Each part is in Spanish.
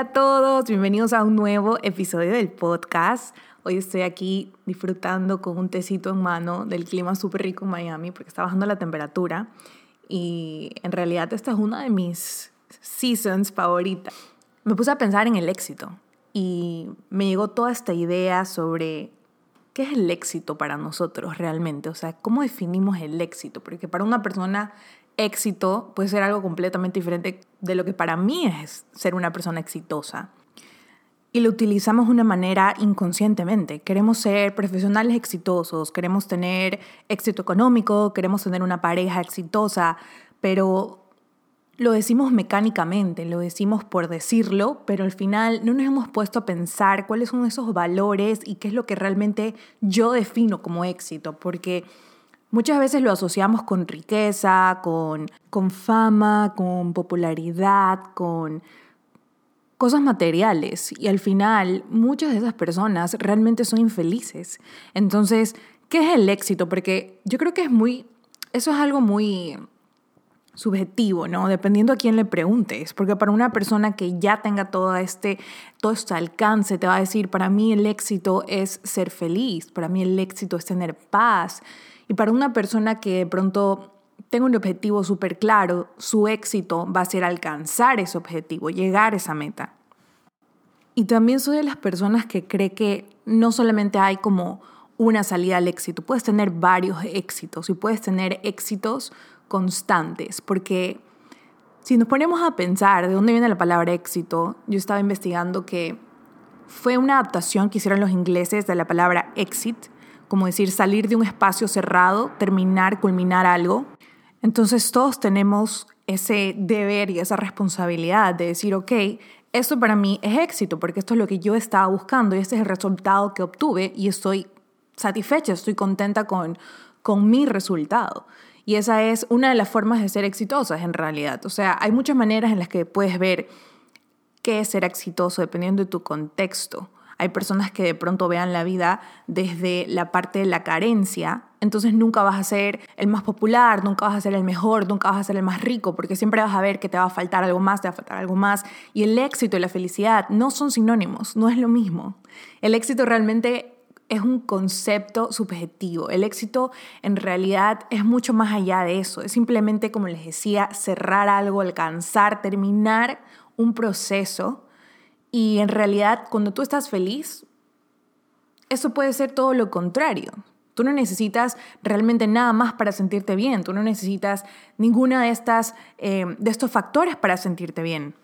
Hola a todos, bienvenidos a un nuevo episodio del podcast. Hoy estoy aquí disfrutando con un tecito en mano del clima súper rico en Miami porque está bajando la temperatura y en realidad esta es una de mis seasons favoritas. Me puse a pensar en el éxito y me llegó toda esta idea sobre qué es el éxito para nosotros realmente, o sea, cómo definimos el éxito, porque para una persona éxito puede ser algo completamente diferente de lo que para mí es ser una persona exitosa. Y lo utilizamos de una manera inconscientemente. Queremos ser profesionales exitosos, queremos tener éxito económico, queremos tener una pareja exitosa, pero lo decimos mecánicamente, lo decimos por decirlo, pero al final no nos hemos puesto a pensar cuáles son esos valores y qué es lo que realmente yo defino como éxito, porque Muchas veces lo asociamos con riqueza, con, con fama, con popularidad, con cosas materiales y al final muchas de esas personas realmente son infelices. Entonces, ¿qué es el éxito? Porque yo creo que es muy, eso es algo muy subjetivo, ¿no? Dependiendo a quién le preguntes, porque para una persona que ya tenga todo este, todo este alcance, te va a decir, para mí el éxito es ser feliz, para mí el éxito es tener paz, y para una persona que de pronto tenga un objetivo súper claro, su éxito va a ser alcanzar ese objetivo, llegar a esa meta. Y también soy de las personas que cree que no solamente hay como una salida al éxito, puedes tener varios éxitos y puedes tener éxitos constantes, porque si nos ponemos a pensar de dónde viene la palabra éxito, yo estaba investigando que fue una adaptación que hicieron los ingleses de la palabra exit, como decir salir de un espacio cerrado, terminar, culminar algo. Entonces todos tenemos ese deber y esa responsabilidad de decir, ok, esto para mí es éxito porque esto es lo que yo estaba buscando y este es el resultado que obtuve y estoy satisfecha, estoy contenta con, con mi resultado. Y esa es una de las formas de ser exitosas en realidad. O sea, hay muchas maneras en las que puedes ver qué es ser exitoso dependiendo de tu contexto. Hay personas que de pronto vean la vida desde la parte de la carencia, entonces nunca vas a ser el más popular, nunca vas a ser el mejor, nunca vas a ser el más rico, porque siempre vas a ver que te va a faltar algo más, te va a faltar algo más. Y el éxito y la felicidad no son sinónimos, no es lo mismo. El éxito realmente es un concepto subjetivo. El éxito en realidad es mucho más allá de eso. Es simplemente, como les decía, cerrar algo, alcanzar, terminar un proceso y en realidad, cuando tú estás feliz, eso puede ser todo lo contrario. Tú no necesitas realmente nada más para sentirte bien. Tú no necesitas ninguna de, estas, eh, de estos factores para sentirte bien.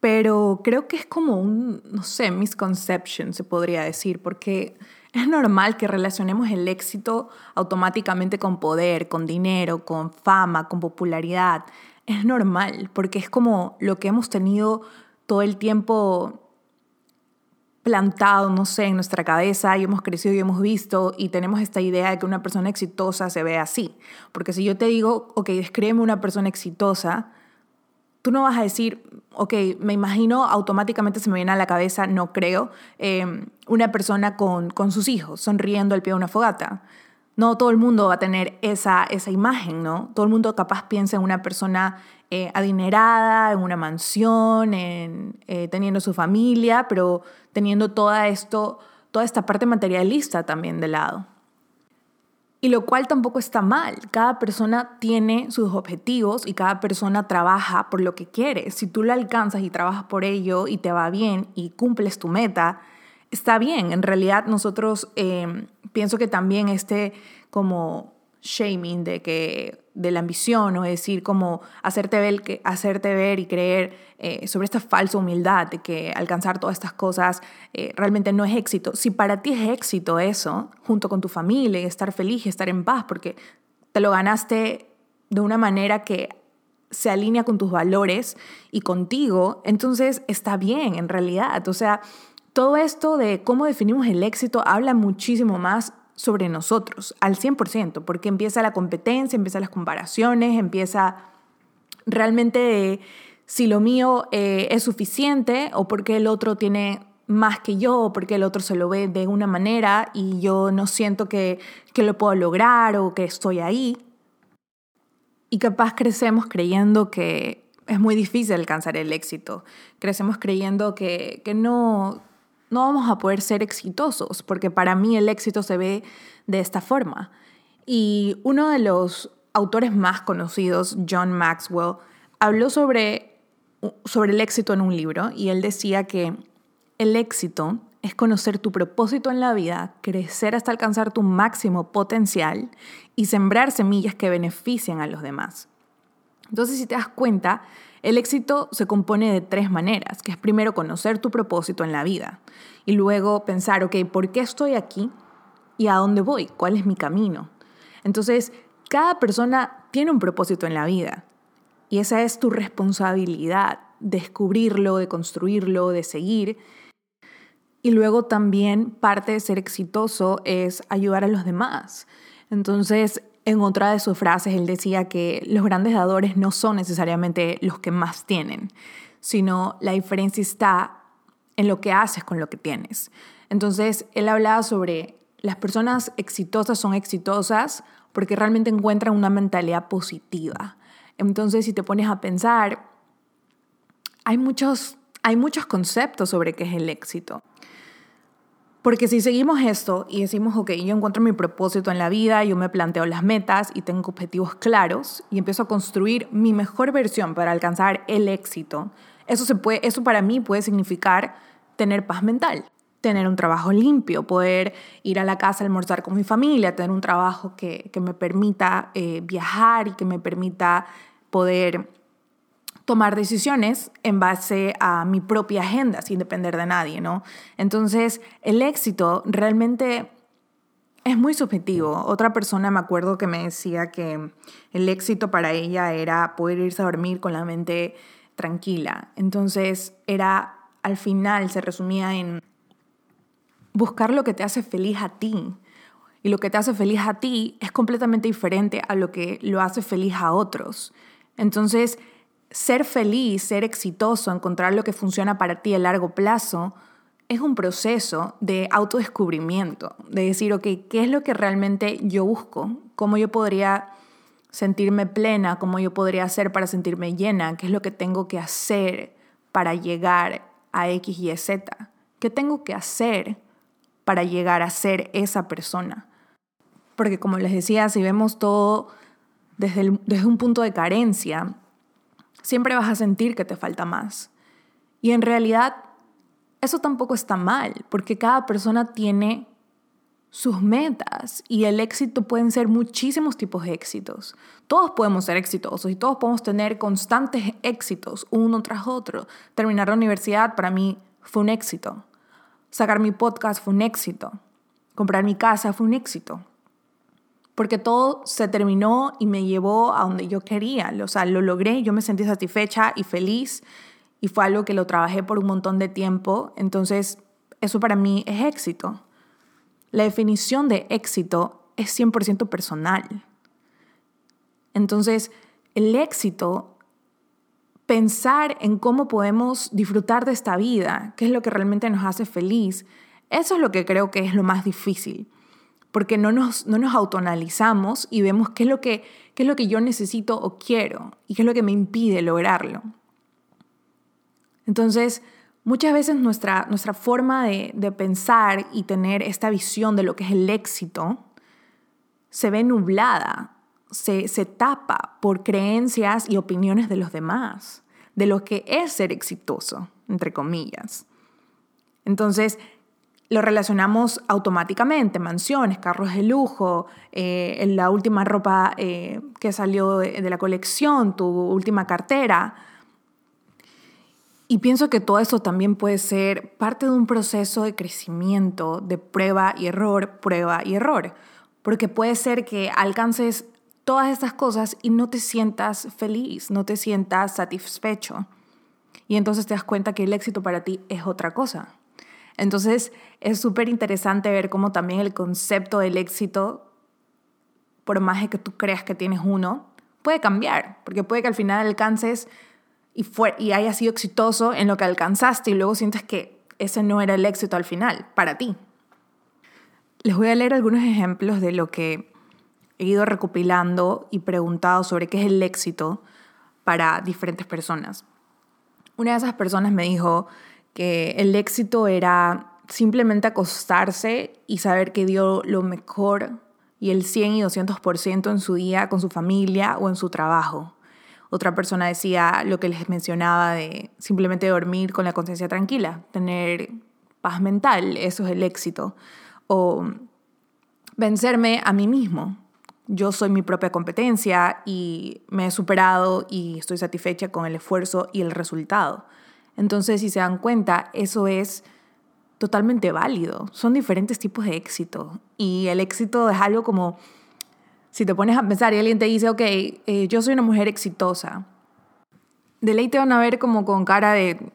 Pero creo que es como un, no sé, misconception, se podría decir, porque es normal que relacionemos el éxito automáticamente con poder, con dinero, con fama, con popularidad. Es normal, porque es como lo que hemos tenido todo el tiempo plantado, no sé, en nuestra cabeza y hemos crecido y hemos visto y tenemos esta idea de que una persona exitosa se ve así. Porque si yo te digo, ok, descríbeme una persona exitosa, tú no vas a decir, ok, me imagino, automáticamente se me viene a la cabeza, no creo, eh, una persona con, con sus hijos sonriendo al pie de una fogata. No todo el mundo va a tener esa, esa imagen, ¿no? Todo el mundo capaz piensa en una persona eh, adinerada, en una mansión, en, eh, teniendo su familia, pero teniendo toda, esto, toda esta parte materialista también de lado. Y lo cual tampoco está mal. Cada persona tiene sus objetivos y cada persona trabaja por lo que quiere. Si tú lo alcanzas y trabajas por ello y te va bien y cumples tu meta, está bien. En realidad nosotros eh, pienso que también este como shaming de que de la ambición o decir como hacerte ver, que, hacerte ver y creer eh, sobre esta falsa humildad de que alcanzar todas estas cosas eh, realmente no es éxito. Si para ti es éxito eso, junto con tu familia, estar feliz estar en paz, porque te lo ganaste de una manera que se alinea con tus valores y contigo, entonces está bien en realidad. O sea, todo esto de cómo definimos el éxito habla muchísimo más sobre nosotros al 100%, porque empieza la competencia, empiezan las comparaciones, empieza realmente si lo mío eh, es suficiente o porque el otro tiene más que yo o porque el otro se lo ve de una manera y yo no siento que, que lo puedo lograr o que estoy ahí. Y capaz crecemos creyendo que es muy difícil alcanzar el éxito. Crecemos creyendo que, que no, no vamos a poder ser exitosos, porque para mí el éxito se ve de esta forma. Y uno de los autores más conocidos, John Maxwell, habló sobre, sobre el éxito en un libro y él decía que el éxito es conocer tu propósito en la vida, crecer hasta alcanzar tu máximo potencial y sembrar semillas que beneficien a los demás. Entonces, si te das cuenta, el éxito se compone de tres maneras, que es primero conocer tu propósito en la vida y luego pensar, ok, ¿por qué estoy aquí? ¿Y a dónde voy? ¿Cuál es mi camino? Entonces, cada persona tiene un propósito en la vida y esa es tu responsabilidad, descubrirlo, de construirlo, de seguir. Y luego también parte de ser exitoso es ayudar a los demás. Entonces, en otra de sus frases, él decía que los grandes dadores no son necesariamente los que más tienen, sino la diferencia está en lo que haces con lo que tienes. Entonces, él hablaba sobre las personas exitosas son exitosas porque realmente encuentran una mentalidad positiva. Entonces, si te pones a pensar, hay muchos, hay muchos conceptos sobre qué es el éxito. Porque si seguimos esto y decimos, ok, yo encuentro mi propósito en la vida, yo me planteo las metas y tengo objetivos claros y empiezo a construir mi mejor versión para alcanzar el éxito, eso, se puede, eso para mí puede significar tener paz mental, tener un trabajo limpio, poder ir a la casa a almorzar con mi familia, tener un trabajo que, me permita eh, viajar y que me permita poder tomar decisiones en base a mi propia agenda, sin depender de nadie, ¿no? Entonces, el éxito realmente es muy subjetivo. Otra persona me acuerdo que me decía que el éxito para ella era poder irse a dormir con la mente tranquila. Entonces, era al final se resumía en buscar lo que te hace feliz a ti. Y lo que te hace feliz a ti es completamente diferente a lo que lo hace feliz a otros. Entonces, ser feliz, ser exitoso, encontrar lo que funciona para ti a largo plazo, es un proceso de autodescubrimiento, de decir, ok, ¿qué es lo que realmente yo busco? ¿Cómo yo podría sentirme plena? ¿Cómo yo podría hacer para sentirme llena? ¿Qué es lo que tengo que hacer para llegar a X, Y, Z? ¿Qué tengo que hacer para llegar a ser esa persona? Porque como les decía, si vemos todo desde, desde un punto de carencia, siempre vas a sentir que te falta más. Y en realidad eso tampoco está mal, porque cada persona tiene sus metas y el éxito pueden ser muchísimos tipos de éxitos. Todos podemos ser exitosos y todos podemos tener constantes éxitos uno tras otro. Terminar la universidad para mí fue un éxito. Sacar mi podcast fue un éxito. Comprar mi casa fue un éxito porque todo se terminó y me llevó a donde yo quería. O sea, lo logré, yo me sentí satisfecha y feliz y fue algo que lo trabajé por un montón de tiempo. Entonces, eso para mí es éxito. La definición de éxito es 100% personal. Entonces, el éxito, pensar en cómo podemos disfrutar de esta vida, qué es lo que realmente nos hace feliz, eso es lo que creo que es lo más difícil porque no nos, no nos autoanalizamos y vemos qué es, lo que, qué es lo que yo necesito o quiero y qué es lo que me impide lograrlo. Entonces, muchas veces nuestra, nuestra forma de, de pensar y tener esta visión de lo que es el éxito se ve nublada, se, se tapa por creencias y opiniones de los demás, de lo que es ser exitoso, entre comillas. Entonces, lo relacionamos automáticamente, mansiones, carros de lujo, eh, la última ropa eh, que salió de, la colección, tu última cartera. Y pienso que todo eso también puede ser parte de un proceso de crecimiento, de prueba y error, prueba y error. Porque puede ser que alcances todas estas cosas y no te sientas feliz, no te sientas satisfecho. Y entonces te das cuenta que el éxito para ti es otra cosa. Entonces es súper interesante ver cómo también el concepto del éxito, por más de que tú creas que tienes uno, puede cambiar, porque puede que al final alcances y, fue, y hayas sido exitoso en lo que alcanzaste y luego sientes que ese no era el éxito al final, para ti. Les voy a leer algunos ejemplos de lo que he ido recopilando y preguntado sobre qué es el éxito para diferentes personas. Una de esas personas me dijo el éxito era simplemente acostarse y saber que dio lo mejor y el 100 y 200% en su día con su familia o en su trabajo. Otra persona decía lo que les mencionaba de simplemente dormir con la conciencia tranquila, tener paz mental, eso es el éxito. O vencerme a mí mismo. Yo soy mi propia competencia y me he superado y estoy satisfecha con el esfuerzo y el resultado. Entonces, si se dan cuenta, eso es totalmente válido. Son diferentes tipos de éxito. Y el éxito es algo como si te pones a pensar y alguien te dice, ok, eh, yo soy una mujer exitosa, de ley te van a ver como con cara de,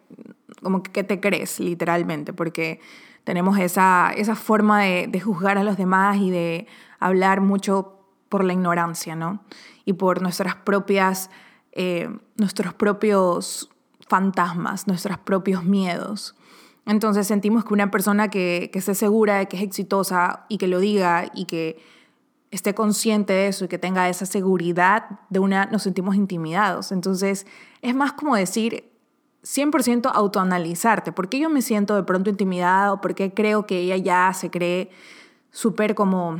como que te crees, literalmente, porque tenemos esa, esa forma de, de, juzgar a los demás y de hablar mucho por la ignorancia, ¿no? Y por nuestras propias, eh, nuestros propios fantasmas, nuestros propios miedos. Entonces sentimos que una persona que, que esté segura de que es exitosa y que lo diga y que esté consciente de eso y que tenga esa seguridad de una, nos sentimos intimidados. Entonces, es más como decir 100% autoanalizarte. ¿Por qué yo me siento de pronto intimidado? ¿Por qué creo que ella ya se cree súper como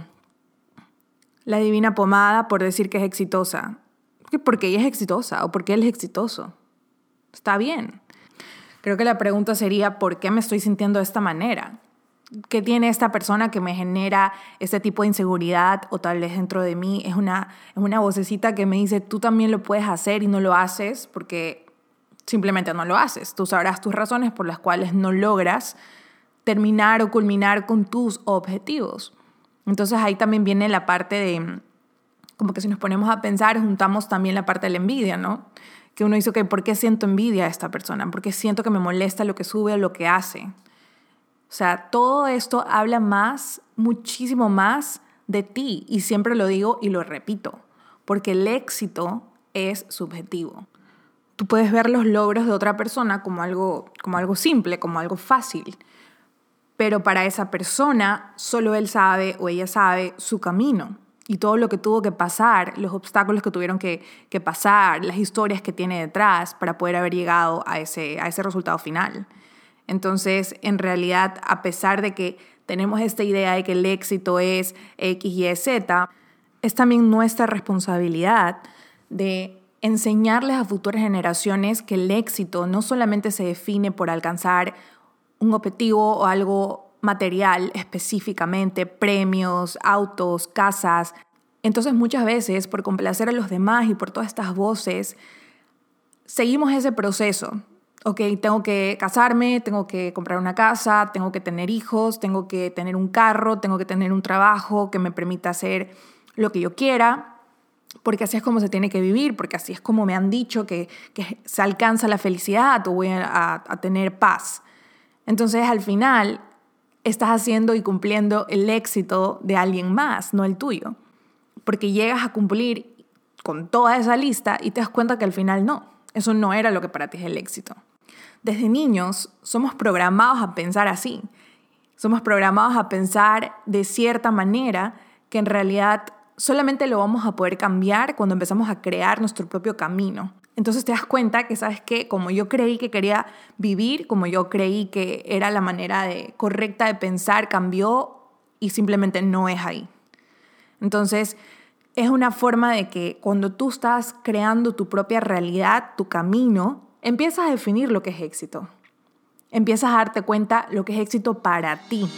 la divina pomada por decir que es exitosa? Porque ella es exitosa o porque él es exitoso. Está bien. Creo que la pregunta sería, ¿por qué me estoy sintiendo de esta manera? ¿Qué tiene esta persona que me genera ese tipo de inseguridad o tal vez dentro de mí es una, es una vocecita que me dice, tú también lo puedes hacer y no lo haces porque simplemente no lo haces. Tú sabrás tus razones por las cuales no logras terminar o culminar con tus objetivos. Entonces ahí también viene la parte de, como que si nos ponemos a pensar, juntamos también la parte de la envidia, ¿no? Que uno dice, ok, ¿por qué siento envidia a esta persona? ¿Por qué siento que me molesta lo que sube o lo que hace? O sea, todo esto habla más, muchísimo más de ti. Y siempre lo digo y lo repito, porque el éxito es subjetivo. Tú puedes ver los logros de otra persona como algo, como algo simple, como algo fácil. Pero para esa persona, solo él sabe o ella sabe su camino y todo lo que tuvo que pasar, los obstáculos que tuvieron que, que, pasar, las historias que tiene detrás para poder haber llegado a ese, a ese resultado final. Entonces, en realidad, a pesar de que tenemos esta idea de que el éxito es X, Y, Z, es también nuestra responsabilidad de enseñarles a futuras generaciones que el éxito no solamente se define por alcanzar un objetivo o algo material específicamente, premios, autos, casas. Entonces muchas veces por complacer a los demás y por todas estas voces, seguimos ese proceso ok, tengo que casarme, tengo que comprar una casa, tengo que tener hijos, tengo que tener un carro, tengo que tener un trabajo que me permita hacer lo que yo quiera, porque así es como se tiene que vivir, porque así es como me han dicho que, se alcanza la felicidad o voy a, a tener paz. Entonces al final estás haciendo y cumpliendo el éxito de alguien más, no el tuyo, porque llegas a cumplir con toda esa lista y te das cuenta que al final no, eso no era lo que para ti es el éxito. Desde niños somos programados a pensar así. Somos programados a pensar de cierta manera que en realidad solamente lo vamos a poder cambiar cuando empezamos a crear nuestro propio camino. Entonces te das cuenta que, ¿sabes qué? Como yo creí que quería vivir, como yo creí que era la manera de, correcta de pensar, cambió y simplemente no es ahí. Entonces, es una forma de que cuando tú estás creando tu propia realidad, tu camino, empiezas a definir lo que es éxito. Empiezas a darte cuenta lo que es éxito para ti.